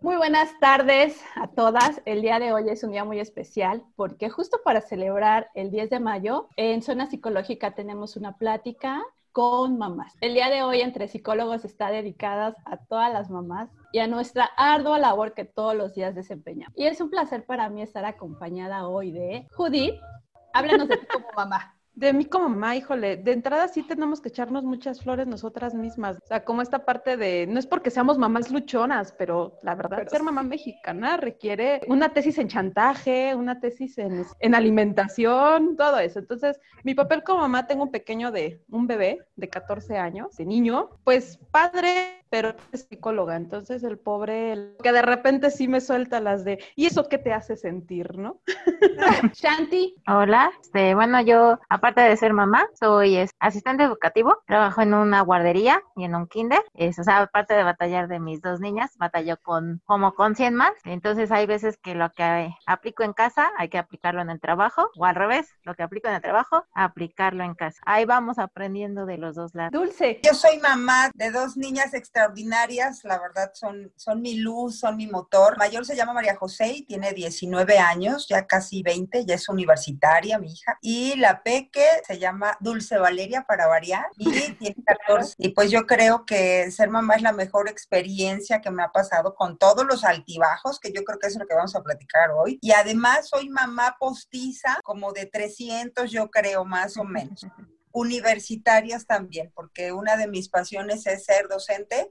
Muy buenas tardes a todas. El día de hoy es un día muy especial porque justo para celebrar el 10 de mayo en Zona Psicológica tenemos una plática con mamás. El día de hoy entre psicólogos está dedicada a todas las mamás y a nuestra ardua labor que todos los días desempeñamos. Y es un placer para mí estar acompañada hoy de Judith. Háblanos de ti como mamá. De mí como mamá, híjole, de entrada sí tenemos que echarnos muchas flores nosotras mismas. O sea, como esta parte de, no es porque seamos mamás luchonas, pero la verdad, ser mamá mexicana requiere una tesis en chantaje, una tesis en, en, alimentación, todo eso. Entonces, mi papel como mamá, tengo un pequeño de, un bebé de 14 años, de niño, pues padre, pero es psicóloga, entonces el pobre, que de repente sí me suelta las de, ¿y eso qué te hace sentir, no? Shanti. Hola, este, bueno, yo, aparte de ser mamá, soy es, asistente educativo, trabajo en una guardería y en un kinder, es, o sea, aparte de batallar de mis dos niñas, batallo con, como con 100 más, entonces hay veces que lo que aplico en casa hay que aplicarlo en el trabajo, o al revés, lo que aplico en el trabajo, aplicarlo en casa. Ahí vamos aprendiendo de los dos lados. Dulce. Yo soy mamá de dos niñas extra extraordinarias, la verdad son, son mi luz, son mi motor. Mayor se llama María José y tiene 19 años, ya casi 20, ya es universitaria mi hija. Y la peque se llama Dulce Valeria para variar y tiene 14. Y pues yo creo que ser mamá es la mejor experiencia que me ha pasado con todos los altibajos, que yo creo que es lo que vamos a platicar hoy. Y además soy mamá postiza, como de 300 yo creo más o menos universitarias también, porque una de mis pasiones es ser docente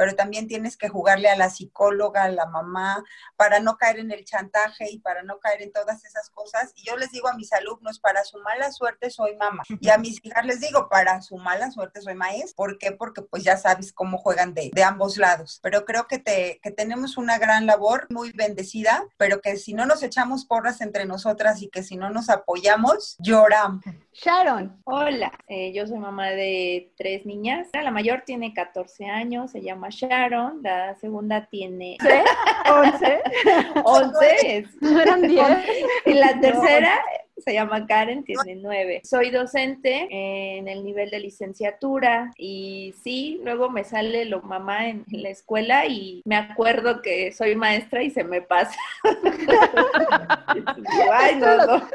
pero también tienes que jugarle a la psicóloga, a la mamá, para no caer en el chantaje y para no caer en todas esas cosas. Y yo les digo a mis alumnos, para su mala suerte soy mamá. Y a mis hijas les digo, para su mala suerte soy maestra. ¿Por qué? Porque pues ya sabes cómo juegan de, de ambos lados. Pero creo que, te, que tenemos una gran labor, muy bendecida, pero que si no nos echamos porras entre nosotras y que si no nos apoyamos, lloramos. Sharon. Hola, eh, yo soy mamá de tres niñas. La mayor tiene 14 años, se llama Sharon, la segunda tiene 11, 11, no eran 10. Y la tercera se llama Karen, tiene 9. Soy docente en el nivel de licenciatura y sí, luego me sale lo mamá en, la escuela y me acuerdo que soy maestra y se me pasa. Ay, no, no.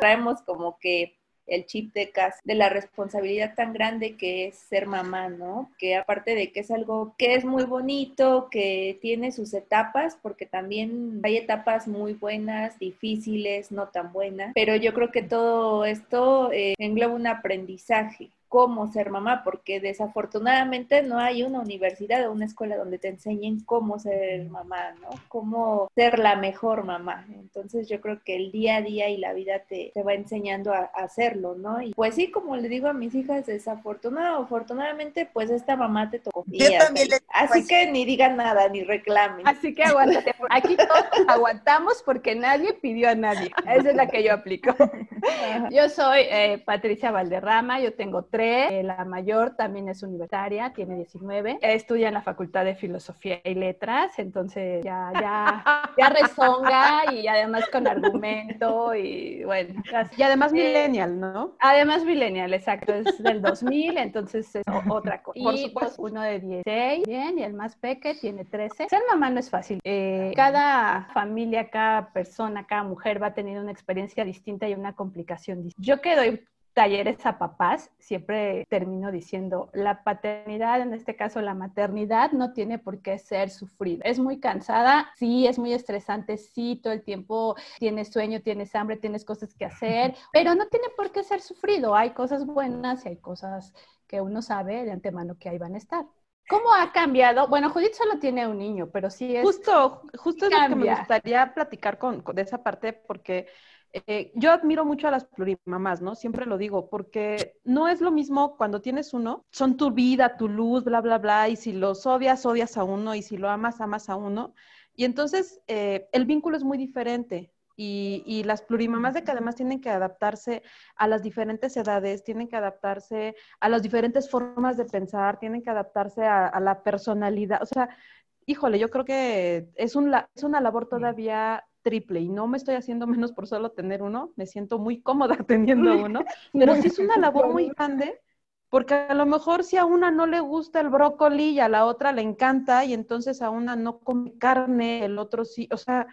Traemos como que el chip de casa, de la responsabilidad tan grande que es ser mamá, ¿no? Que aparte de que es algo que es muy bonito, que tiene sus etapas, porque también hay etapas muy buenas, difíciles, no tan buenas, pero yo creo que todo esto eh, engloba un aprendizaje cómo ser mamá, porque desafortunadamente no hay una universidad o una escuela donde te enseñen cómo ser mamá, ¿no? Cómo ser la mejor mamá. Entonces yo creo que el día a día y la vida te, te va enseñando a, hacerlo, ¿no? Y pues sí, como le digo a mis hijas, desafortunado afortunadamente, pues esta mamá te tocó. Yo también Así pues que ni digan nada, ni reclamen. Así que aguántate. Aquí todos aguantamos porque nadie pidió a nadie. Esa es la que yo aplico. Yo soy eh, Patricia Valderrama, yo tengo tres eh, la mayor también es universitaria, tiene 19, estudia en la Facultad de Filosofía y Letras, entonces ya, ya, ya rezonga y además con argumento y bueno. Y además eh, millennial, ¿no? Además millennial, exacto, es del 2000, entonces es otra cosa. Y pues, uno de 16, bien, y el más peque tiene 13. Ser mamá no es fácil. Eh, cada familia, cada persona, cada mujer va a tener una experiencia distinta y una complicación distinta. Yo que doy talleres a papás, siempre termino diciendo, la paternidad, en este caso la maternidad, no tiene por qué ser sufrida. Es muy cansada, sí, es muy estresante, sí, todo el tiempo tienes sueño, tienes hambre, tienes cosas que hacer, pero no tiene por qué ser sufrido. Hay cosas buenas y hay cosas que uno sabe de antemano que ahí van a estar. ¿Cómo ha cambiado? Bueno, Judith solo tiene un niño, pero sí es... Justo, justo es lo que me gustaría platicar con, de esa parte porque eh, yo admiro mucho a las plurimamás, ¿no? Siempre lo digo, porque no es lo mismo cuando tienes uno, son tu vida, tu luz, bla, bla, bla, y si los odias, odias a uno, y si lo amas, amas a uno. Y entonces eh, el vínculo es muy diferente. Y, y, las plurimamás de que además tienen que adaptarse a las diferentes edades, tienen que adaptarse a las diferentes formas de pensar, tienen que adaptarse a, a la personalidad. O sea, híjole, yo creo que es, un, es una labor todavía triple y no me estoy haciendo menos por solo tener uno, me siento muy cómoda teniendo uno, pero sí es una labor muy grande Porque a lo mejor si a una no le gusta el brócoli y a la otra le encanta y entonces a una no come carne, el otro sí, o sea,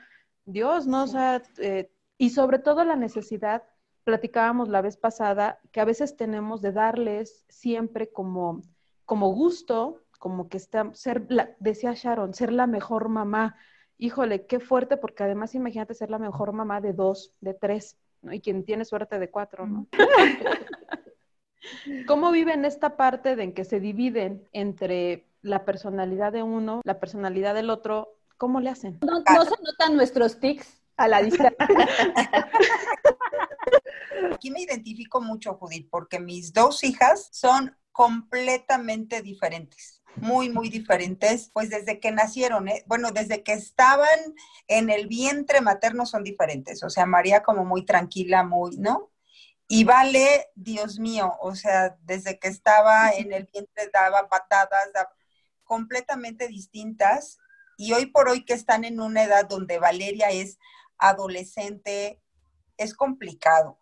Dios, ¿no? O sea, eh, y sobre todo la necesidad, platicábamos la vez pasada, que a veces tenemos de darles siempre como, como gusto, como que está, ser, decía Sharon, ser la mejor mamá. Híjole, qué fuerte, porque además imagínate ser la mejor mamá de dos, de tres, ¿no? Y quien tiene suerte de cuatro, ¿no? ¿Cómo viven esta parte de en que se dividen entre la personalidad de uno, la personalidad del otro? ¿Cómo le hacen? No, se notan nuestros tics a la distancia. Aquí me identifico mucho, Judith, porque mis dos hijas son completamente diferentes muy, muy diferentes, pues desde que nacieron, ¿eh? bueno, desde que estaban en el vientre materno son diferentes, o sea, María como muy tranquila, muy, ¿no? Y Vale, Dios mío, o sea, desde que estaba en el vientre daba patadas, completamente distintas. Y hoy por hoy que están en una edad donde Valeria es adolescente, es complicado.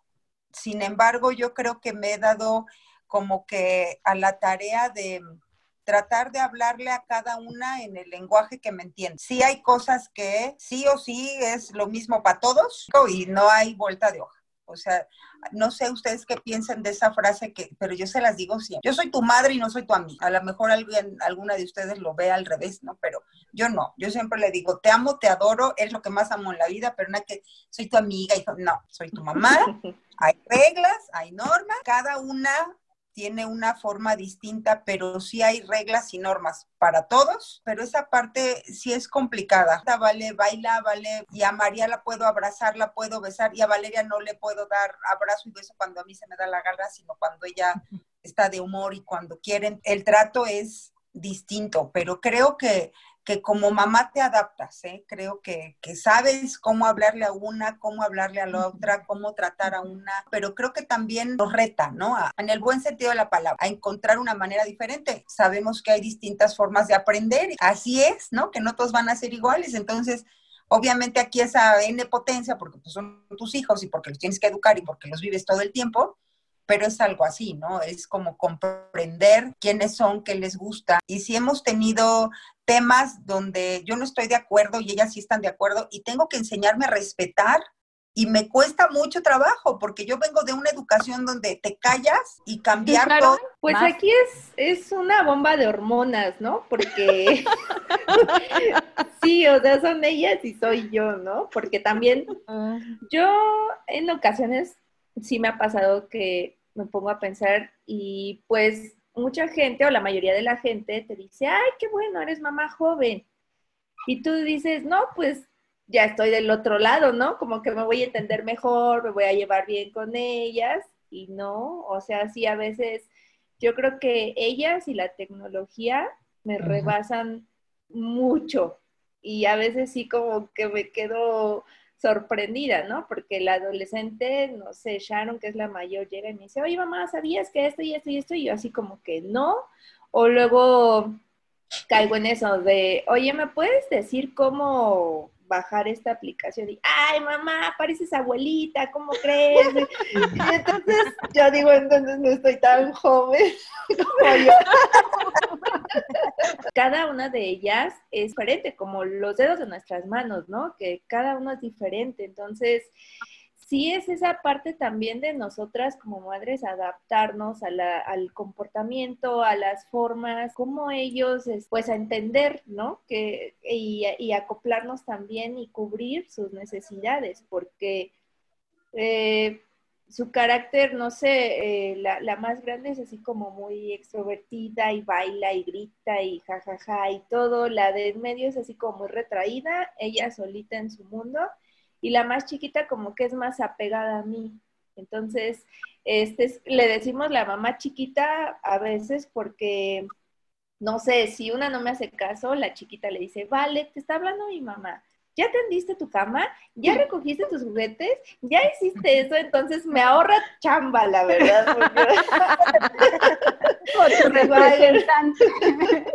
Sin embargo, yo creo que me he dado como que a la tarea de tratar de hablarle a cada una en el lenguaje que me entiende. Sí hay cosas que sí o sí es lo mismo para todos y no hay vuelta de hoja. O sea, no sé ustedes qué piensan de esa frase, que, pero yo se las digo siempre. Yo soy tu madre y no soy tu amiga. A lo mejor alguien, alguna de ustedes lo ve al revés, ¿no? Pero yo no. Yo siempre le digo, te amo, te adoro, es lo que más amo en la vida, pero no es que soy tu amiga. Y, no, soy tu mamá. Hay reglas, hay normas. Cada una tiene una forma distinta, pero sí hay reglas y normas para todos, pero esa parte sí es complicada. Vale, baila, vale, y a María la puedo abrazar, la puedo besar, y a Valeria no le puedo dar abrazo y beso cuando a mí se me da la gana, sino cuando ella está de humor y cuando quieren. El trato es distinto, pero creo que que como mamá te adaptas, ¿eh? creo que, que, sabes cómo hablarle a una, cómo hablarle a la otra, cómo tratar a una, pero creo que también nos reta, ¿no? en el buen sentido de la palabra, a encontrar una manera diferente. Sabemos que hay distintas formas de aprender, así es, ¿no? Que no todos van a ser iguales, entonces... Obviamente aquí esa N potencia, porque pues, son tus hijos y porque los tienes que educar y porque los vives todo el tiempo, pero es algo así, ¿no? Es como comprender quiénes son, qué les gusta. Y si hemos tenido temas donde yo no estoy de acuerdo y ellas sí están de acuerdo y tengo que enseñarme a respetar y me cuesta mucho trabajo porque yo vengo de una educación donde te callas y cambiar todo. Pues aquí es, es una bomba de hormonas, ¿no? Porque sí, o sea, son ellas y soy yo, ¿no? Porque también ah. yo en ocasiones sí me ha pasado que me pongo a pensar y pues mucha gente o la mayoría de la gente te dice, ay, qué bueno, eres mamá joven. Y tú dices, no, pues ya estoy del otro lado, ¿no? Como que me voy a entender mejor, me voy a llevar bien con ellas y no, o sea, sí a veces yo creo que ellas y la tecnología me rebasan mucho y a veces sí como que me quedo sorprendida, ¿no? Porque la adolescente, no sé, Sharon, que es la mayor, llega y me dice, oye, mamá, ¿sabías que esto y esto y esto? Y yo así como que no. O luego caigo en eso de, oye, ¿me puedes decir cómo bajar esta aplicación y, ay, mamá, pareces abuelita, ¿cómo crees? Y entonces yo digo, entonces no estoy tan joven como yo. Cada una de ellas es diferente, como los dedos de nuestras manos, ¿no? Que cada uno es diferente. Entonces, sí es esa parte también de nosotras como madres adaptarnos al comportamiento, a las formas, como ellos, pues a entender, ¿no? Que, y, acoplarnos también y cubrir sus necesidades, porque eh, su carácter, no sé, eh, la, la, más grande es así como muy extrovertida y baila y grita y jajaja y todo, la de en medio es así como muy retraída, ella solita en su mundo y la más chiquita como que es más apegada a mí. Entonces, este, le decimos la mamá chiquita a veces porque, no sé, si una no me hace caso, la chiquita le dice, vale, te está hablando mi mamá. ¿Ya tendiste tu cama? ¿Ya recogiste tus juguetes? ¿Ya hiciste eso? Entonces me ahorra chamba, la verdad. representante.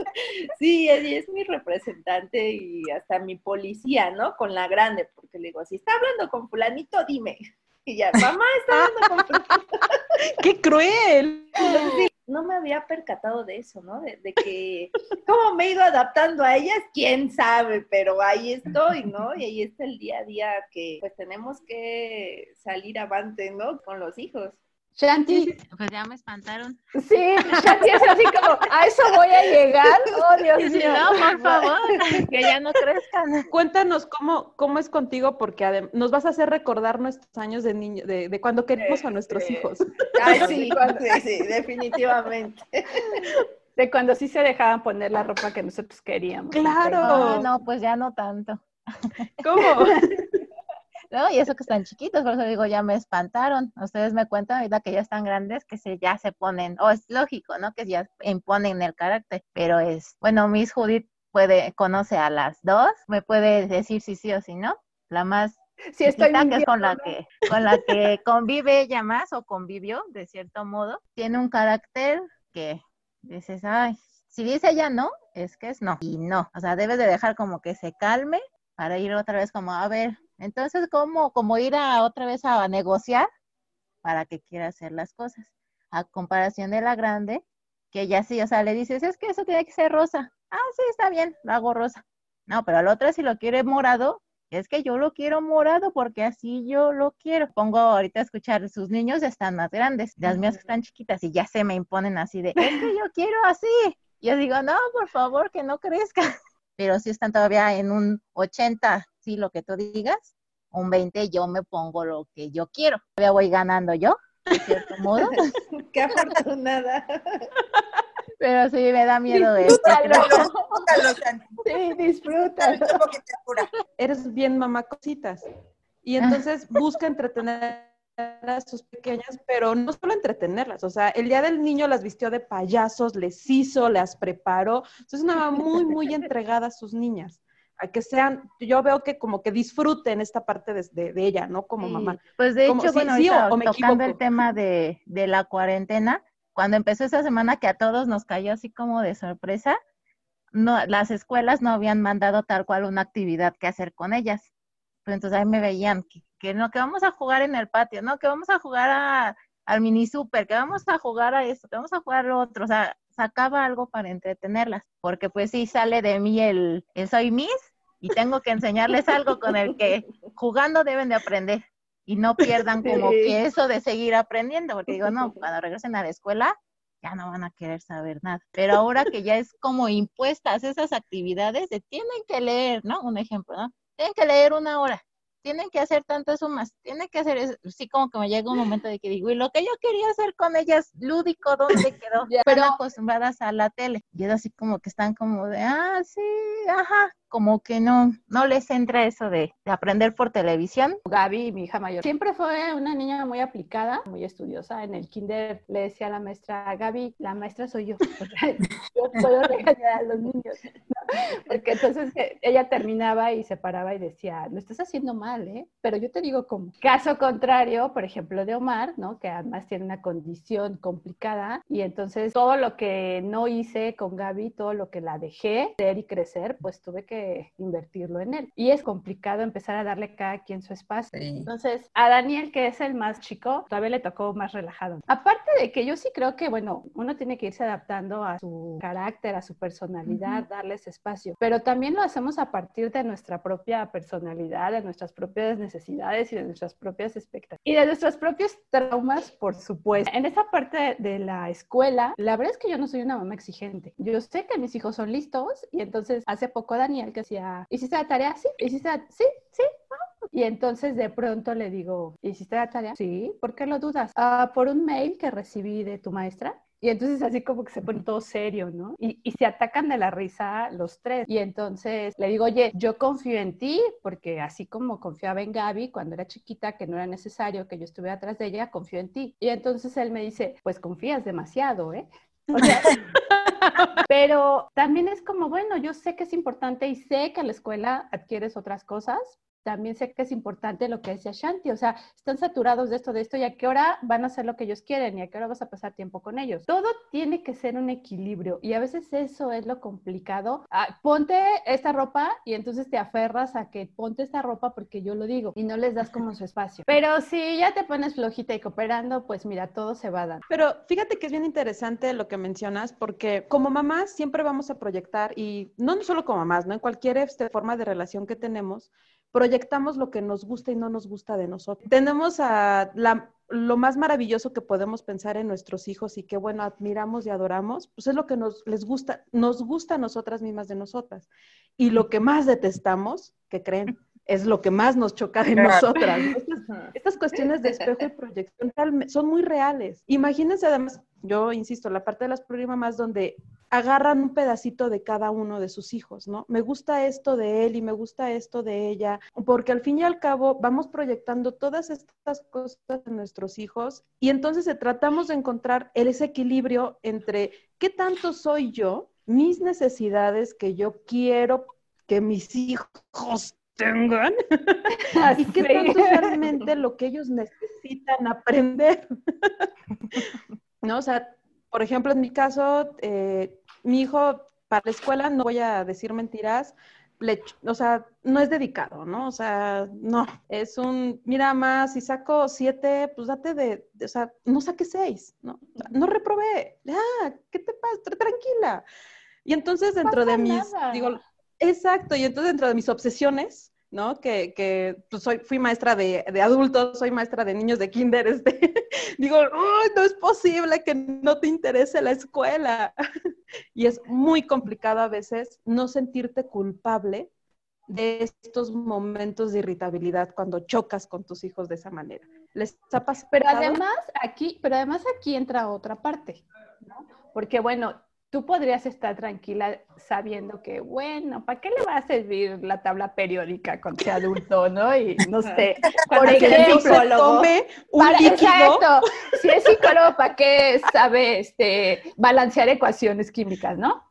sí, es, es mi representante y hasta mi policía, ¿no? Con la grande, porque le digo, si está hablando con fulanito, dime. Y ya, mamá está hablando con fulanito. ¡Qué cruel! No me había percatado de eso, ¿no? De, que cómo me he ido adaptando a ellas, quién sabe, pero ahí estoy, ¿no? Y ahí está el día a día que pues tenemos que salir avante, ¿no? Con los hijos. Shanti. Pues ya me espantaron. Sí, Shanti es así como, a eso voy a llegar. Oh, Dios mío. No, por favor, que ya no crezcan. Cuéntanos cómo, cómo es contigo, porque nos vas a hacer recordar nuestros años de niño, de, de cuando queremos a nuestros este, hijos. Ay, sí, sí, sí, definitivamente. De cuando sí se dejaban poner la ropa que nosotros queríamos. Claro. no, pues ya no tanto. ¿Cómo? ¿No? Y eso que están chiquitos, por eso digo, ya me espantaron. Ustedes me cuentan ahorita que ya están grandes, que se, ya se ponen, o es lógico, ¿no? Que ya imponen el carácter, pero es, bueno, Miss Judith puede, conoce a las dos, me puede decir si sí o si no. La más si estoy que es con la que, con la que convive ella más o convivió, de cierto modo, tiene un carácter que dices, ay, si dice ella no, es que es no. Y no, o sea, debes de dejar como que se calme para ir otra vez como, a ver, entonces, ¿cómo como ir a otra vez a negociar para que quiera hacer las cosas? A comparación de la grande, que ya sí, o sea, le dices, es que eso tiene que ser rosa. Ah, sí, está bien, lo hago rosa. No, pero al otro si lo quiere morado, es que yo lo quiero morado porque así yo lo quiero. Pongo ahorita a escuchar, sus niños están más grandes, las mías están chiquitas y ya se me imponen así de, es que yo quiero así. Yo digo, no, por favor, que no crezca. Pero si están todavía en un 80 sí, lo que tú digas, un 20 yo me pongo lo que yo quiero. Ya voy ganando yo, de cierto modo. Qué afortunada. Pero sí me da miedo disfrútalo, disfrútalo, Sí, disfrútalo. Eres bien mamá cositas. Y entonces busca entretener a sus pequeñas, pero no solo entretenerlas, o sea, el día del niño las vistió de payasos, les hizo, las preparó, entonces una mamá muy, muy entregada a sus niñas a que sean, yo veo que como que disfruten esta parte de, de, ella, ¿no? Como mamá. Pues de hecho, bueno, tocando el tema de, de la cuarentena, cuando empezó esa semana que a todos nos cayó así como de sorpresa, no, las escuelas no habían mandado tal cual una actividad que hacer con ellas. Pues entonces ahí me veían que, que no, que vamos a jugar en el patio, no, que vamos a jugar a, al mini super, que vamos a jugar a esto, que vamos a jugar a lo otro, o sea, sacaba algo para entretenerlas, porque pues sí sale de mí el, el soy Miss y tengo que enseñarles algo con el que jugando deben de aprender y no pierdan como que eso de seguir aprendiendo, porque digo, no, cuando regresen a la escuela ya no van a querer saber nada. Pero ahora que ya es como impuestas esas actividades de tienen que leer, ¿no? Un ejemplo, ¿no? Tienen que leer una hora tienen que hacer tantas sumas, tienen que hacer, eso. sí como que me llega un momento de que digo, y lo que yo quería hacer con ellas, lúdico, ¿dónde quedó? Pero acostumbradas a la tele, y es así como que están como de, ah, sí, ajá, como que no, no les entra eso de, aprender por televisión. Gaby, mi hija mayor, siempre fue una niña muy aplicada, muy estudiosa. En el kinder le decía a la maestra, Gaby, la maestra soy yo. yo puedo regañar a los niños. Porque entonces eh, ella terminaba y se paraba y decía, lo estás haciendo mal, ¿eh? Pero yo te digo como. Caso contrario, por ejemplo, de Omar, ¿no? Que además tiene una condición complicada y entonces todo lo que no hice con Gaby, todo lo que la dejé ser y crecer, pues tuve que invertirlo en él. Y es complicado empezar a darle cada quien su espacio. Entonces, a Daniel, que es el más chico, todavía le tocó más relajado. Aparte de que yo sí creo que, bueno, uno tiene que irse adaptando a su carácter, a su personalidad, darles espacio, pero también lo hacemos a partir de nuestra propia personalidad, de nuestras propias necesidades y de nuestras propias expectativas. Y de nuestros propios traumas, por supuesto. En esa parte de la escuela, la verdad es que yo no soy una mamá exigente. Yo sé que mis hijos son listos y entonces hace poco Daniel que decía, ¿hiciste la tarea? Sí, ¿hiciste la... Sí, sí. Y entonces de pronto le digo, ¿hiciste la tarea? Sí, ¿por qué lo dudas? Ah, por un mail que recibí de tu maestra. Y entonces así como que se pone todo serio, ¿no? Y, y, se atacan de la risa los tres. Y entonces le digo, oye, yo confío en ti, porque así como confiaba en Gaby cuando era chiquita, que no era necesario que yo estuviera atrás de ella, confío en ti. Y entonces él me dice, pues confías demasiado, ¿eh? O sea, pero también es como, bueno, yo sé que es importante y sé que en la escuela adquieres otras cosas, también sé que es importante lo que decía Shanti, o sea, están saturados de esto, de esto, y a qué hora van a hacer lo que ellos quieren y a qué hora vas a pasar tiempo con ellos. Todo tiene que ser un equilibrio y a veces eso es lo complicado. Ah, ponte esta ropa y entonces te aferras a que ponte esta ropa porque yo lo digo y no les das como su espacio. Pero si ya te pones flojita y cooperando, pues mira, todo se va a dar. Pero fíjate que es bien interesante lo que mencionas porque como mamás siempre vamos a proyectar y no solo como mamás, ¿no? En cualquier este, forma de relación que tenemos, proyectamos lo que nos gusta y no nos gusta de nosotros. Tenemos a lo más maravilloso que podemos pensar en nuestros hijos y que, bueno, admiramos y adoramos, pues es lo que nos les gusta, nos gusta a nosotras mismas de nosotras. Y lo que más detestamos, que creen, es lo que más nos choca de nosotras. Estas, cuestiones de espejo y proyección son muy reales. Imagínense además, yo insisto, la parte de las más donde agarran un pedacito de cada uno de sus hijos, ¿no? Me gusta esto de él y me gusta esto de ella, porque al fin y al cabo vamos proyectando todas estas cosas en nuestros hijos y entonces tratamos de encontrar ese equilibrio entre qué tanto soy yo, mis necesidades que yo quiero que mis hijos tengan y qué tanto realmente lo que ellos necesitan aprender. ¿No? O sea, por ejemplo, en mi caso, eh, mi hijo para la escuela, no voy a decir mentiras, o sea, no es dedicado, ¿no? O sea, no, es un, mira más, si saco siete, pues date de, o sea, no saque seis, ¿no? No reprobé, ya, ¿qué te pasa? Tranquila. Y entonces dentro de mis, digo, exacto, y entonces dentro de mis obsesiones, ¿no? Que, que pues soy, fui maestra de, de, adultos, soy maestra de niños de kinder, este, digo, no es posible que no te interese la escuela. y es muy complicado a veces no sentirte culpable de estos momentos de irritabilidad cuando chocas con tus hijos de esa manera. ¿Les ha Pero además aquí, pero además aquí entra otra parte, ¿no? Porque bueno, tú podrías estar tranquila sabiendo que, bueno, ¿para qué le va a servir la tabla periódica con ese adulto, no? Y no sé, por ejemplo, tome un para, Exacto. Si es psicólogo, ¿para qué sabe este, balancear ecuaciones químicas, no?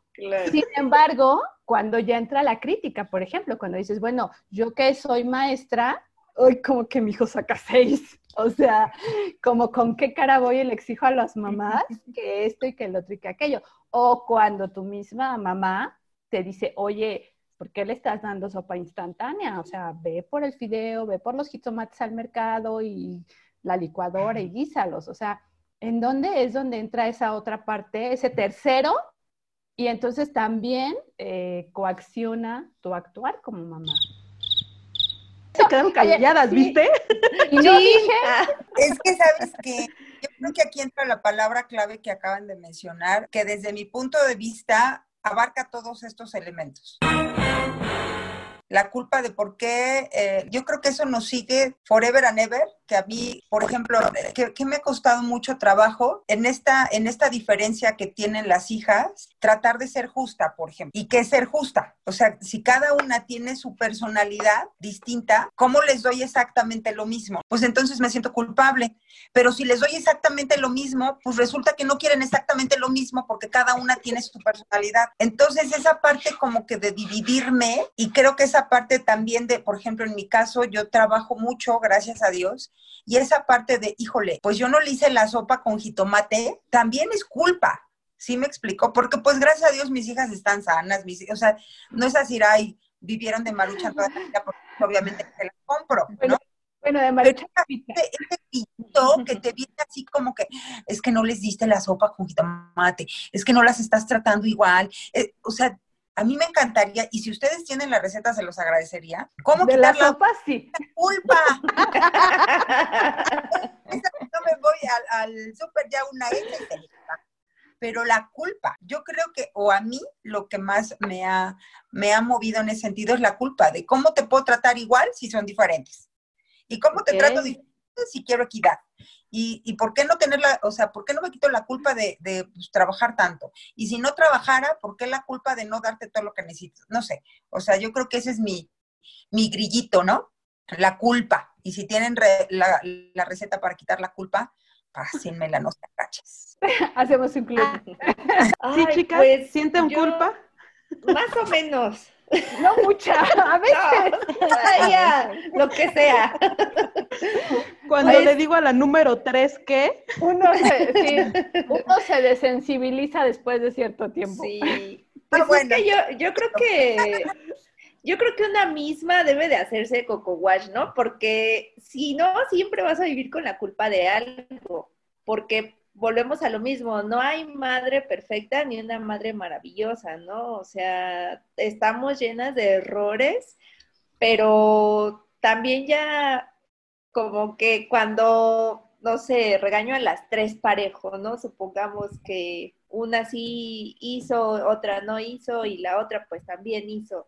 Sin embargo, cuando ya entra la crítica, por ejemplo, cuando dices, bueno, yo que soy maestra, hoy como que mi hijo saca seis. O sea, como con qué cara voy y le exijo a las mamás que esto y que el otro y que aquello. O cuando tu misma mamá te dice, oye, ¿por qué le estás dando sopa instantánea? O sea, ve por el fideo, ve por los jitomates al mercado y la licuadora y guísalos. O sea, ¿en dónde es donde entra esa otra parte, ese tercero? Y entonces también eh, coacciona tu actuar como mamá. Se quedaron calladas, ¿viste? Y yo dije... Es que, ¿sabes que yo creo que aquí entra la palabra clave que acaban de mencionar, que desde mi punto de vista abarca todos estos elementos. La culpa de por qué, eh, yo creo que eso nos sigue forever and ever, que a mí, por ejemplo, que, me ha costado mucho trabajo en esta, en esta diferencia que tienen las hijas, tratar de ser justa, por ejemplo. ¿Y qué ser justa? O sea, si cada una tiene su personalidad distinta, ¿cómo les doy exactamente lo mismo? Pues entonces me siento culpable. Pero si les doy exactamente lo mismo, pues resulta que no quieren exactamente lo mismo porque cada una tiene su personalidad. Entonces esa parte como que de dividirme y creo que esa parte también de, por ejemplo, en mi caso, yo trabajo mucho, gracias a Dios, y esa parte de, híjole, pues yo no le hice la sopa con jitomate, también es culpa. ¿Sí me explicó? Porque pues gracias a Dios mis hijas están sanas, mis, o sea, no es así, ay, vivieron de marucha toda la vida, porque obviamente se las compro, ¿no? Bueno, de marucha. Ese, que te viene así como que, es que no les diste la sopa con jitomate, es que no las estás tratando igual, eh, o sea, a mí me encantaría, y si ustedes tienen la receta, se los agradecería. ¿Cómo de quitar la, sopa, sí. culpa? no me voy al, súper ya una vez pero la culpa, yo creo que, o a mí, lo que más me ha, me ha movido en ese sentido es la culpa de cómo te puedo tratar igual si son diferentes. Y cómo te trato diferente si quiero equidad. Y, y, por qué no tenerla, o sea, por qué no me quito la culpa de, de pues, trabajar tanto? Y si no trabajara, ¿por qué la culpa de no darte todo lo que necesitas? No sé, o sea, yo creo que ese es mi, mi grillito, ¿no? La culpa. Y si tienen la, la, receta para quitar la culpa, pásenmela, no se caches. Hacemos un club. sí, chicas, pues, ¿sienten culpa? Más o menos. No mucha, a veces. lo que sea. Cuando le digo a la número tres, ¿qué? Uno se, uno se desensibiliza después de cierto tiempo. Sí. Pues es que yo, yo creo que yo creo que una misma debe de hacerse coco wash, ¿no? Porque si no, siempre vas a vivir con la culpa de algo. Porque volvemos a lo mismo, no hay madre perfecta ni una madre maravillosa, ¿no? O sea, estamos llenas de errores, pero también ya como que cuando, no sé, regaño a las tres parejos, ¿no? Supongamos que una sí hizo, otra no hizo y la otra pues también hizo.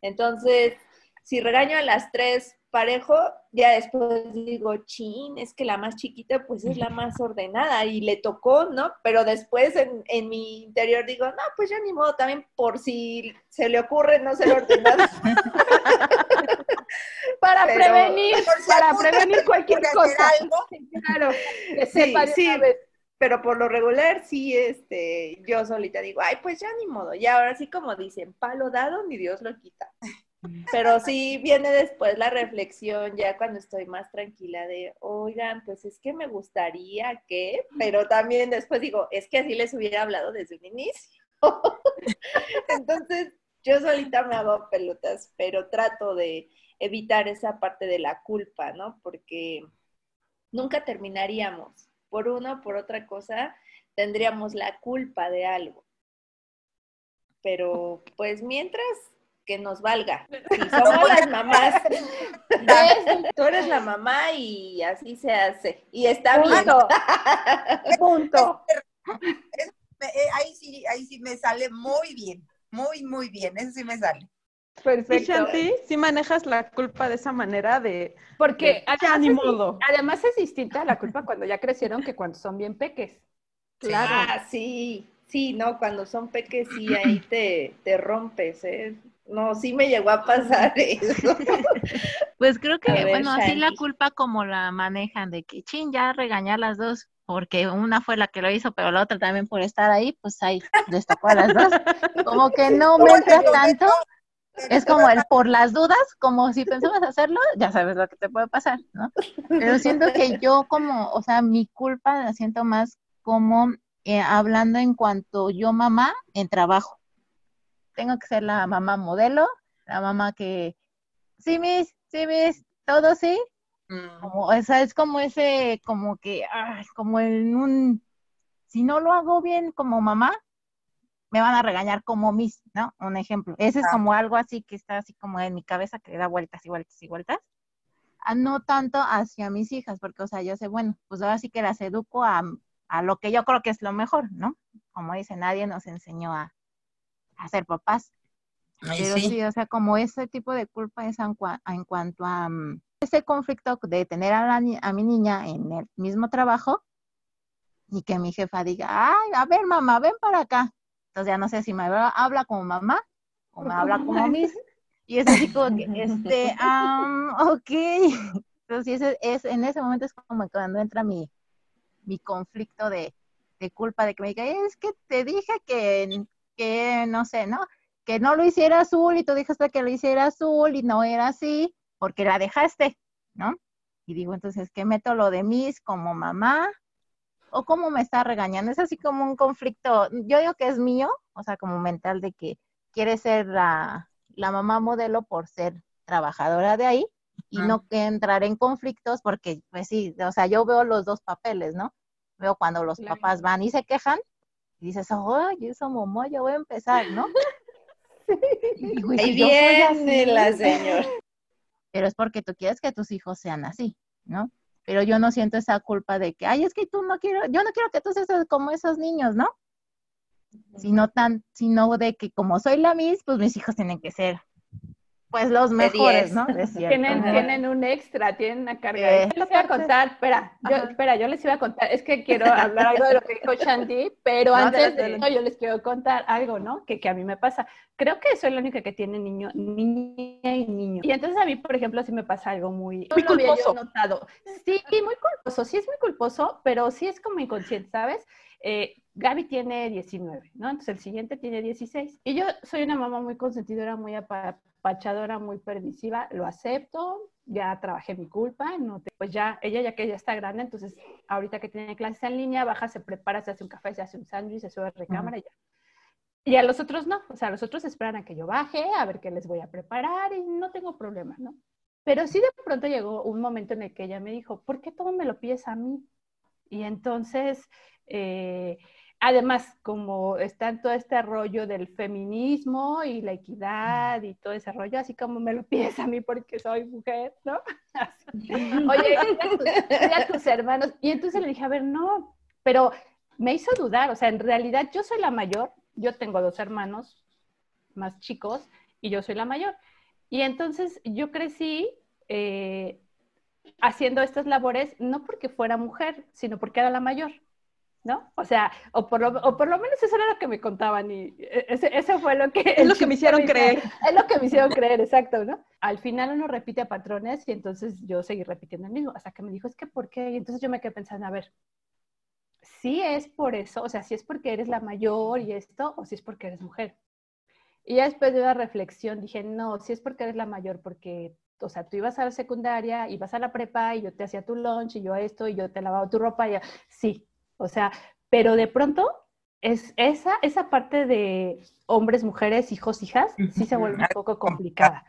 Entonces, si regaño a las tres parejo, ya después digo, chin, es que la más chiquita pues es la más ordenada y le tocó, ¿no? Pero después en, en mi interior digo, no, pues ya ni modo, también por si se le ocurre no ser ordenada. para prevenir, para prevenir cualquier cosa. Claro, que sí, sí, pero por lo regular sí, este, yo solita digo, ay, pues ya ni modo, ya ahora sí como dicen, palo dado, ni Dios lo quita. Pero sí viene después la reflexión, ya cuando estoy más tranquila de, oigan, pues es que me gustaría que, pero también después digo, es que así les hubiera hablado desde un inicio. Entonces, yo solita me hago pelotas, pero trato de evitar esa parte de la culpa, ¿no? Porque nunca terminaríamos. Por una o por otra cosa, tendríamos la culpa de algo. Pero pues mientras que nos valga. Si somos las mamás, tú eres la mamá y así se hace. Y está bien. Punto. Eh, ahí sí, ahí sí me sale muy bien, muy, muy bien, eso sí me sale. Perfecto. Y Shanti, sí manejas la culpa de esa manera de... Porque además, es, distinta la culpa cuando ya crecieron que cuando son bien peques. Claro. Ah, sí, sí, no, cuando son peques sí, ahí te, te rompes, ¿eh? No, sí me llegó a pasar eso. pues creo que, bueno, así la culpa como la manejan, de que, chin, ya regañar las dos, porque una fue la que lo hizo, pero la otra también por estar ahí, pues ahí les tocó a las dos. Como que no me entra tanto. Es como el por las dudas, como si pensabas hacerlo, ya sabes lo que te puede pasar, ¿no? Pero siento que yo como, o sea, mi culpa la siento más como eh, hablando en cuanto yo mamá en trabajo tengo que ser la mamá modelo, la mamá que, sí, mis, sí, mis, todo sí. Mm. Como, o sea, es como ese, como que, ay, como en un, si no lo hago bien como mamá, me van a regañar como mis, ¿no? Un ejemplo. Ese es como algo así que está así como en mi cabeza que da vueltas y vueltas y vueltas. Ah, no tanto hacia mis hijas, porque, o sea, yo sé, bueno, pues ahora sí que las educo a, a lo que yo creo que es lo mejor, ¿no? Como dice, nadie nos enseñó a, a ser papás. Pero sí. o sea, como ese tipo de culpa es en, cuanto a mm, ese conflicto de tener a, a mi niña en el mismo trabajo y que mi jefa diga, ay, a ver mamá, ven para acá. Entonces ya no sé si me habla como mamá o me habla como mis. Y es así como que, este, um, ok. Entonces es, es, en ese momento es como cuando entra mi, mi conflicto de, de culpa, de que me diga, es que te dije que que no sé, ¿no? Que no lo hiciera azul y tú dijiste que lo hiciera azul y no era así porque la dejaste, ¿no? Y digo, entonces, ¿qué meto lo de mis como mamá? ¿O cómo me está regañando? Es así como un conflicto, yo digo que es mío, o sea, como mental de que quiere ser la, la mamá modelo por ser trabajadora de ahí y no que entrar en conflictos porque, pues sí, o sea, yo veo los dos papeles, ¿no? Veo cuando los papás van y se quejan y dices, ay, eso mamá, ya voy a empezar, ¿no? Ahí viene la señora. Pero es porque tú quieres que tus hijos sean así, ¿no? Pero yo no siento esa culpa de que, ay, es que tú no quiero, yo no quiero que tú seas como esos niños, ¿no? Sino tan, sino de que como soy la Miss, pues mis hijos tienen que ser pues los mejores, ¿no? Tienen, tienen un extra, tienen una carga. yo les iba a contar, espera, yo, espera, yo les iba a contar, es que quiero hablar algo de lo que dijo Shanti, pero antes de eso yo les quiero contar algo, ¿no? Que, que a mí me pasa. Creo que soy la única que tiene niño, niña y niño. Y entonces a mí, por ejemplo, sí me pasa algo muy... Muy culposo. notado. Sí, muy culposo, sí es muy culposo, pero sí es como inconsciente, ¿sabes? Eh, Gaby tiene 19, ¿no? Entonces el siguiente tiene 16. Y yo soy una mamá muy consentidora, muy apachadora, muy permisiva, lo acepto, ya trabajé mi culpa, no pues ya, ella ya que ya está grande, entonces ahorita que tiene clases en línea, baja, se prepara, se hace un café, se hace un sándwich, se sube a recámara y ya. Y a los otros no, o sea, los otros esperan a que yo baje, a ver qué les voy a preparar y no tengo problema, ¿no? Pero sí de pronto llegó un momento en el que ella me dijo, ¿por qué todo me lo pides a mí? Y entonces eh, además, como está todo este rollo del feminismo y la equidad y todo ese rollo, así como me lo pides a mí porque soy mujer, ¿no? Oye, a tus hermanos. Y entonces le dije, a ver, no, pero me hizo dudar, o sea, en realidad yo soy la mayor, yo tengo dos hermanos más chicos y yo soy la mayor. Y entonces yo crecí eh, haciendo estas labores no porque fuera mujer, sino porque era la mayor. ¿No? O sea, o por, lo, o por lo menos eso era lo que me contaban y e, ese, eso fue lo que... Es lo que me hicieron creer. Es lo que me hicieron creer, exacto, ¿no? Al final uno repite patrones y entonces yo seguí repitiendo el mismo, hasta que me dijo, es que ¿por qué? Y entonces yo me quedé pensando, a ver, si es por eso, o sea, si es porque eres la mayor y esto, o si es porque eres mujer. Y ya después de una reflexión dije, no, si es porque eres la mayor, porque o sea, tú ibas a la secundaria, ibas a la prepa y yo te hacía tu lunch y yo esto y yo te lavaba tu ropa y sí, o sea, pero de pronto es esa, esa parte de hombres, mujeres, hijos, hijas, sí se vuelve un poco complicada,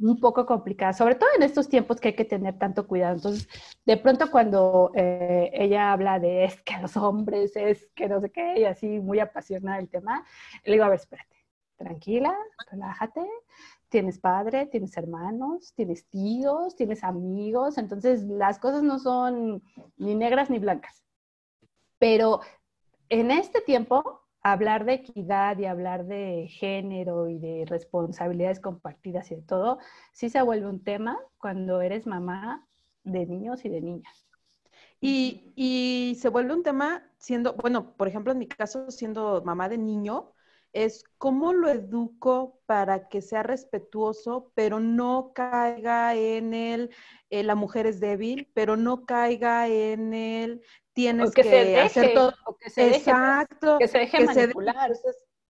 un poco complicada, sobre todo en estos tiempos que hay que tener tanto cuidado. Entonces, de pronto cuando eh, ella habla de es que los hombres, es que no sé qué, y así muy apasionada el tema, le digo, a ver, espérate, tranquila, relájate, tienes padre, tienes hermanos, tienes tíos, tienes amigos, entonces las cosas no son ni negras ni blancas. Pero en este tiempo, hablar de equidad y hablar de género y de responsabilidades compartidas y de todo, sí se vuelve un tema cuando eres mamá de niños y de niñas. Y, y, se vuelve un tema siendo, bueno, por ejemplo, en mi caso, siendo mamá de niño, es cómo lo educo para que sea respetuoso, pero no caiga en el, eh, la mujer es débil, pero no caiga en el, tienes que, hacer todo. que se Exacto. que se deje manipular.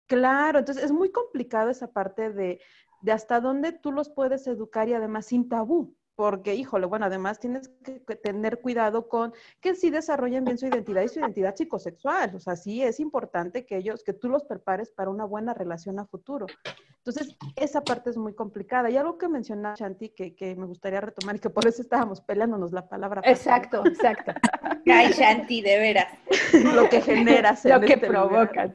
claro, entonces es muy complicado esa parte de, de hasta dónde tú los puedes educar y además sin tabú porque, híjole, bueno, además tienes que, tener cuidado con que sí desarrollen bien su identidad y su identidad psicosexual. O sea, sí es importante que ellos, que tú los prepares para una buena relación a futuro. Entonces, esa parte es muy complicada. Y algo que mencionaba Shanti, que, que me gustaría retomar y que por eso estábamos peleándonos la palabra. Exacto, exacto. Ay, Shanti, de veras. Lo que generas. Lo que este provoca.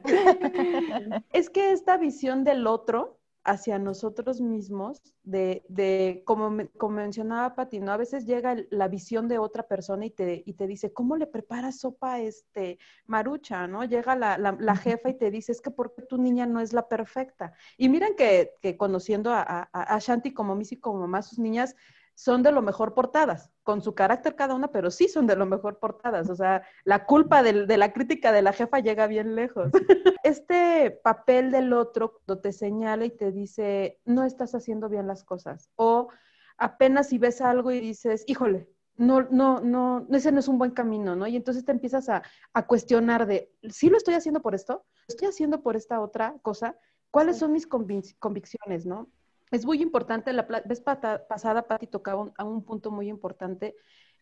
Es que esta visión del otro, hacia nosotros mismos, de, de como, como, mencionaba Pati, ¿no? A veces llega la visión de otra persona y te, y te dice, ¿cómo le preparas sopa este marucha, no? Llega la, la, jefa y te dice, es que porque tu niña no es la perfecta. Y miren que, que conociendo a, a, a Shanti como Missy como mamá, sus niñas son de lo mejor portadas, con su carácter cada una, pero sí son de lo mejor portadas. O sea, la culpa de la crítica de la jefa llega bien lejos. Este papel del otro te señala y te dice, no estás haciendo bien las cosas. O apenas si ves algo y dices, híjole, no, no, no, ese no es un buen camino, ¿no? Y entonces te empiezas a, a cuestionar de, ¿sí lo estoy haciendo por esto? ¿Lo estoy haciendo por esta otra cosa? ¿Cuáles son mis convicciones, no? Es muy importante, la vez pasada Pati tocaba a un punto muy importante,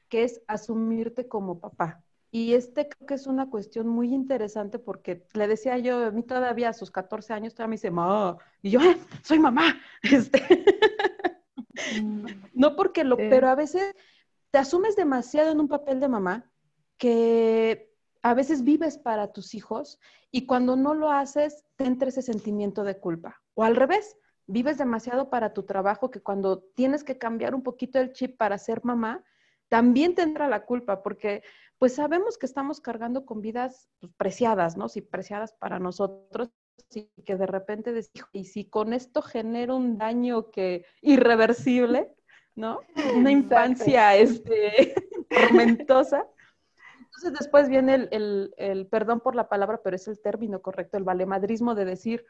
que es asumirte como papá. Y este creo que es una cuestión muy interesante porque le decía yo, a mí todavía a sus 14 años todavía me dice, ma, y yo, eh, soy mamá. Este, mm. no porque lo, pero a veces te asumes demasiado en un papel de mamá que a veces vives para tus hijos y cuando no lo haces te entra ese sentimiento de culpa. O al revés, vives demasiado para tu trabajo que cuando tienes que cambiar un poquito el chip para ser mamá, también te entra la culpa, porque pues sabemos que estamos cargando con vidas pues, preciadas, ¿no? Sí, preciadas para nosotros y que de repente decís, y si con esto genera un daño que irreversible, ¿no? Una infancia este, tormentosa. Entonces después viene el, el, perdón por la palabra, pero es el término correcto, el valemadrismo de decir,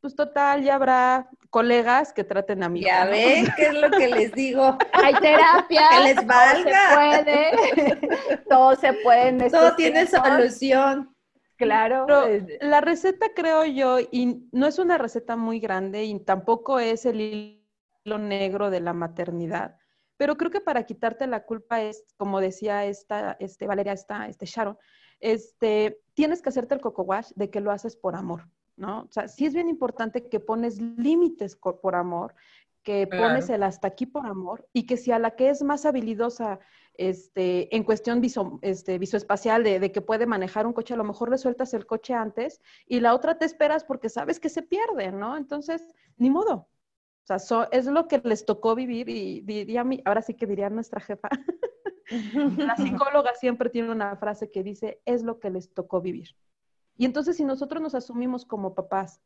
pues total, ya habrá colegas que traten a mí. Ya ven, ¿qué es lo que les digo? Hay terapia. Que les valga. Todo se puede. todo se puede. Todo tiene solución. Claro. la receta creo yo, y no es una receta muy grande y tampoco es el hilo negro de la maternidad, pero creo que para quitarte la culpa es, como decía esta, este, Valeria, esta, este Sharon, este, tienes que hacerte el coco wash de que lo haces por amor. ¿No? O sea, sí es bien importante que pones límites por amor, que pones el hasta aquí por amor y que si a la que es más habilidosa este, en cuestión viso, este, visoespacial de, de, que puede manejar un coche, a lo mejor le sueltas el coche antes y la otra te esperas porque sabes que se pierde, ¿no? Entonces, ni modo. O sea, es lo que les tocó vivir y diría mi, ahora sí que diría nuestra jefa. la psicóloga siempre tiene una frase que dice, es lo que les tocó vivir. Y entonces si nosotros nos asumimos como papás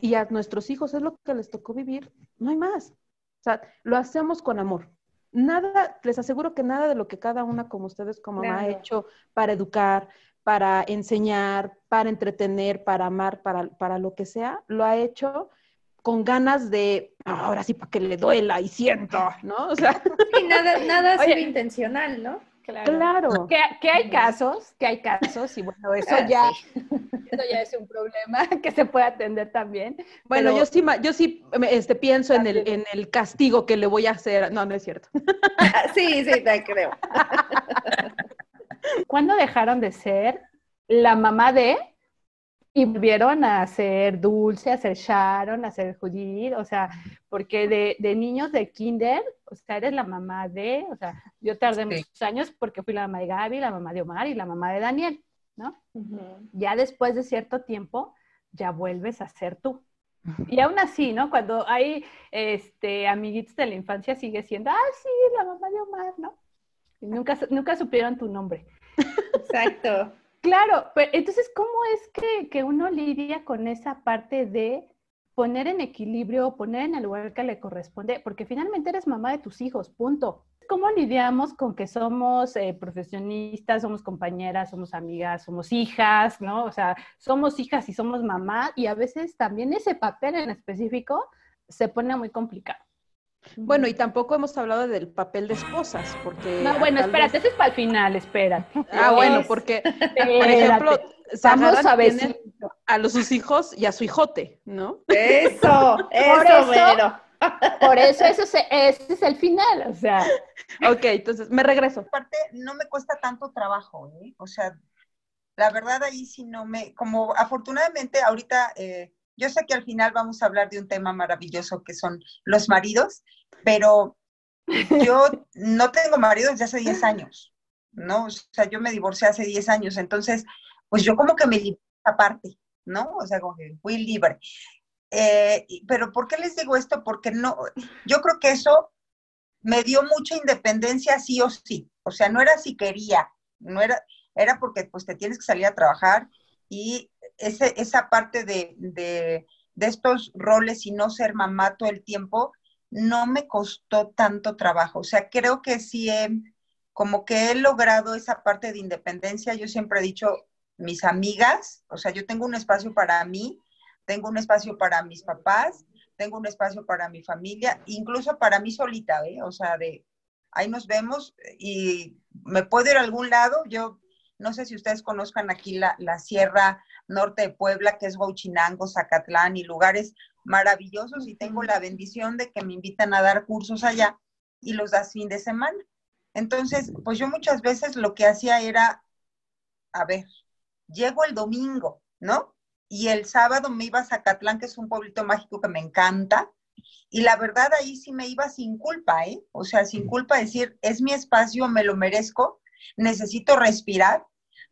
y a nuestros hijos es lo que les tocó vivir, no hay más. O sea, lo hacemos con amor. Nada, les aseguro que nada de lo que cada una como ustedes como mamá ha hecho para educar, para enseñar, para entretener, para amar, para, para lo que sea, lo ha hecho con ganas de, ahora sí, para que le duela y siento, ¿no? O sea, sí, nada, nada ha sido intencional, ¿no? Claro. Que, hay casos, que hay casos, y bueno, eso ah, ya, eso ya es un problema que se puede atender también. Bueno, yo sí, yo sí este, pienso en el, en el castigo que le voy a hacer. No, no es cierto. sí, sí, te creo. ¿Cuándo dejaron de ser la mamá de y volvieron a ser Dulce, a ser Sharon, a ser Judith, o sea, porque de, de, niños de kinder, o sea, eres la mamá de, o sea, yo tardé muchos años porque fui la mamá de Gaby, la mamá de Omar y la mamá de Daniel, ¿no? Ya después de cierto tiempo, ya vuelves a ser tú. Y aún así, ¿no? Cuando hay este, amiguitos de la infancia, sigue siendo, ah, sí, la mamá de Omar, ¿no? Y nunca, nunca supieron tu nombre. Exacto. Claro, pero entonces, ¿cómo es que, uno lidia con esa parte de poner en equilibrio, poner en el lugar que le corresponde? Porque finalmente eres mamá de tus hijos, punto. ¿Cómo lidiamos con que somos eh, profesionistas, somos compañeras, somos amigas, somos hijas, ¿no? O sea, somos hijas y somos mamá y a veces también ese papel en específico se pone muy complicado. Bueno, y tampoco hemos hablado del papel de esposas, porque... No, bueno, espérate, eso es para el final, espérate. Ah, bueno, porque, por ejemplo, Vamos a ver a los sus hijos y a su hijote, ¿no? Eso, eso, pero... Por eso, eso ese es el final, o sea. Ok, entonces me regreso. Aparte, no me cuesta tanto trabajo, ¿eh? O sea, la verdad ahí sí no me, como afortunadamente ahorita eh, yo sé que al final vamos a hablar de un tema maravilloso que son los maridos, pero yo no tengo marido desde hace 10 años, ¿no? O sea, yo me divorcié hace 10 años, entonces, pues yo como que me libré aparte, ¿no? O sea, como que fui libre. Eh, pero ¿por qué les digo esto? Porque no, yo creo que eso me dio mucha independencia sí o sí. O sea, no era si quería, no era, era porque pues te tienes que salir a trabajar y ese, esa parte de, de, estos roles y no ser mamá todo el tiempo, no me costó tanto trabajo. O sea, creo que sí he, como que he logrado esa parte de independencia. Yo siempre he dicho, mis amigas, o sea, yo tengo un espacio para mí, tengo un espacio para mis papás, tengo un espacio para mi familia, incluso para mí solita, ¿eh? O sea, de ahí nos vemos y me puedo ir a algún lado. Yo no sé si ustedes conozcan aquí la, la Sierra Norte de Puebla, que es Huachinango, Zacatlán y lugares maravillosos y tengo la bendición de que me invitan a dar cursos allá y los das fin de semana. Entonces, pues yo muchas veces lo que hacía era, a ver, llego el domingo, ¿no? Y el sábado me iba a Zacatlán, que es un pueblito mágico que me encanta. Y la verdad ahí sí me iba sin culpa, ¿eh? O sea, sin culpa decir, es mi espacio, me lo merezco, necesito respirar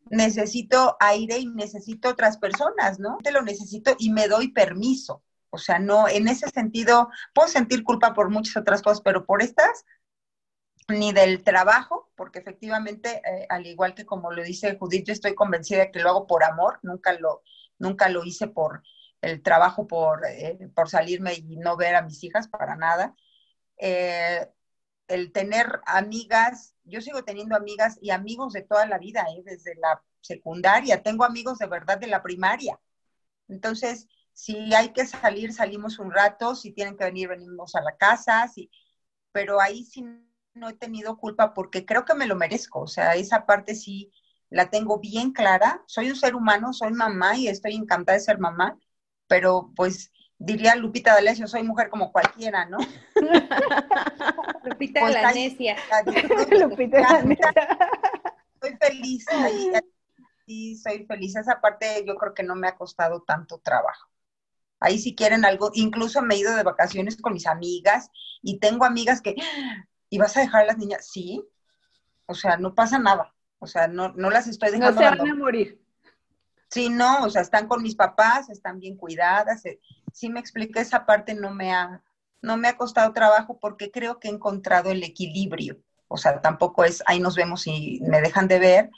necesito aire y necesito otras personas, ¿no? Te lo necesito y me doy permiso. O sea, no, en ese sentido, puedo sentir culpa por muchas otras cosas, pero por estas, ni del trabajo, porque efectivamente, eh, al igual que como lo dice Judith, yo estoy convencida de que lo hago por amor, nunca lo, nunca lo hice por, el trabajo por, eh, por salirme y no ver a mis hijas para nada. Eh, el tener amigas, yo sigo teniendo amigas y amigos de toda la vida, ¿eh? desde la secundaria, tengo amigos de verdad de la primaria. Entonces, si hay que salir, salimos un rato, si tienen que venir, venimos a la casa, sí, pero ahí sí no he tenido culpa porque creo que me lo merezco, o sea, esa parte sí la tengo bien clara, soy un ser humano, soy mamá y estoy encantada de ser mamá, pero pues diría Lupita D'Alessio, soy mujer como cualquiera, ¿no? Lupita pues, la necia. Lupita la necia. Soy feliz ahí, sí, soy feliz. Esa parte yo creo que no me ha costado tanto trabajo. Ahí si quieren algo, incluso me he ido de vacaciones con mis amigas y tengo amigas que, ¿y vas a dejar a las niñas? Sí, o sea, no pasa nada. O sea, no, no las estoy dejando. No se van a morir. Sí, no, o sea, están con mis papás, están bien cuidadas. Sí me expliqué esa parte, no me ha, no me ha costado trabajo porque creo que he encontrado el equilibrio. O sea, tampoco es, ahí nos vemos y me dejan de ver,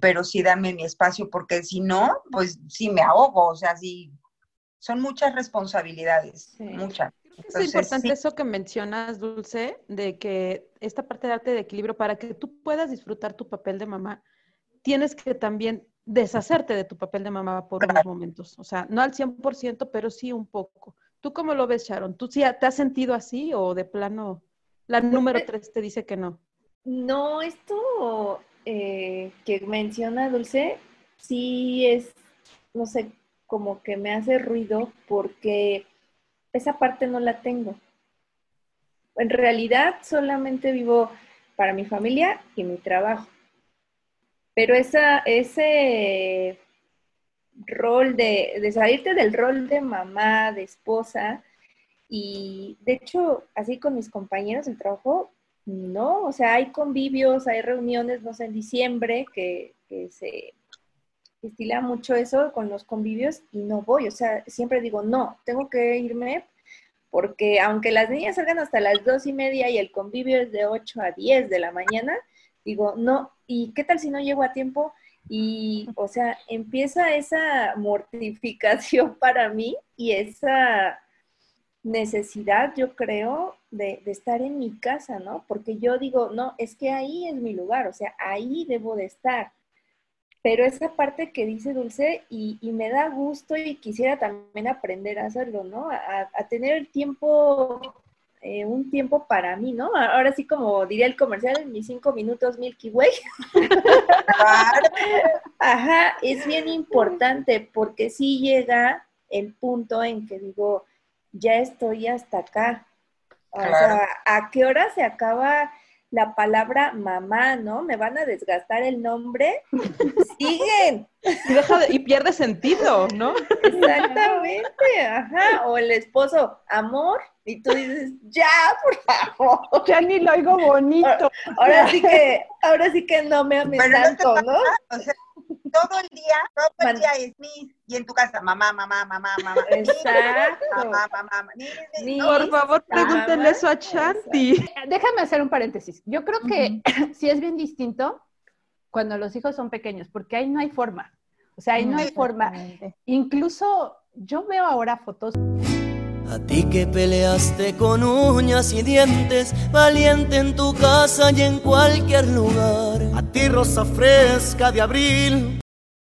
pero sí darme mi espacio, porque si no, pues sí me ahogo, o sea, sí, son muchas responsabilidades, muchas. es importante eso que mencionas, Dulce, de que esta parte de arte de equilibrio, para que tú puedas disfrutar tu papel de mamá, tienes que también deshacerte de tu papel de mamá por unos momentos. O sea, no al 100%, pero sí un poco. ¿Tú cómo lo ves, Sharon? ¿Tú sí te has sentido así o de plano la número tres te dice que no? No, esto eh, que menciona Dulce, sí es, no sé, como que me hace ruido porque esa parte no la tengo. En realidad solamente vivo para mi familia y mi trabajo. Pero esa, ese rol de, de salirte del rol de mamá, de esposa, y de hecho, así con mis compañeros del trabajo, no, o sea, hay convivios, hay reuniones, no sé, en diciembre que, se estila mucho eso con los convivios y no voy, o sea, siempre digo, no, tengo que irme porque aunque las niñas salgan hasta las dos y media y el convivio es de 8 a 10 de la mañana, digo, no, ¿y qué tal si no llego a tiempo? Y, o sea, empieza esa mortificación para mí y esa necesidad, yo creo, de, estar en mi casa, ¿no? Porque yo digo, no, es que ahí es mi lugar, o sea, ahí debo de estar. Pero esa parte que dice Dulce, y, me da gusto y quisiera también aprender a hacerlo, ¿no? A, tener el tiempo, eh, un tiempo para mí, ¿no? Ahora sí, como diría el comercial, mis cinco minutos Milky Way. Ajá, es bien importante porque sí llega el punto en que digo, ya estoy hasta acá. O sea, ¿a qué hora se acaba la palabra mamá, no? Me van a desgastar el nombre. Siguen. Y, deja y pierde sentido, ¿no? Exactamente, ajá. O el esposo, amor, y tú dices, ya, por favor. Ya ni lo oigo bonito. Ahora sí que, ahora sí que no me ames tanto, ¿no? O sea, todo el día, todo el día es mi, y en tu casa, mamá, mamá, mamá, mamá. Exacto. Mamá, mamá, Por favor, pregúntenle eso a Chanti. Déjame hacer un paréntesis. Yo creo que sí es bien distinto cuando los hijos son pequeños, porque ahí no hay forma. O sea, ahí no hay forma. Incluso yo veo ahora fotos. A ti que peleaste con uñas y dientes, valiente en tu casa y en cualquier lugar. A ti rosa fresca de abril,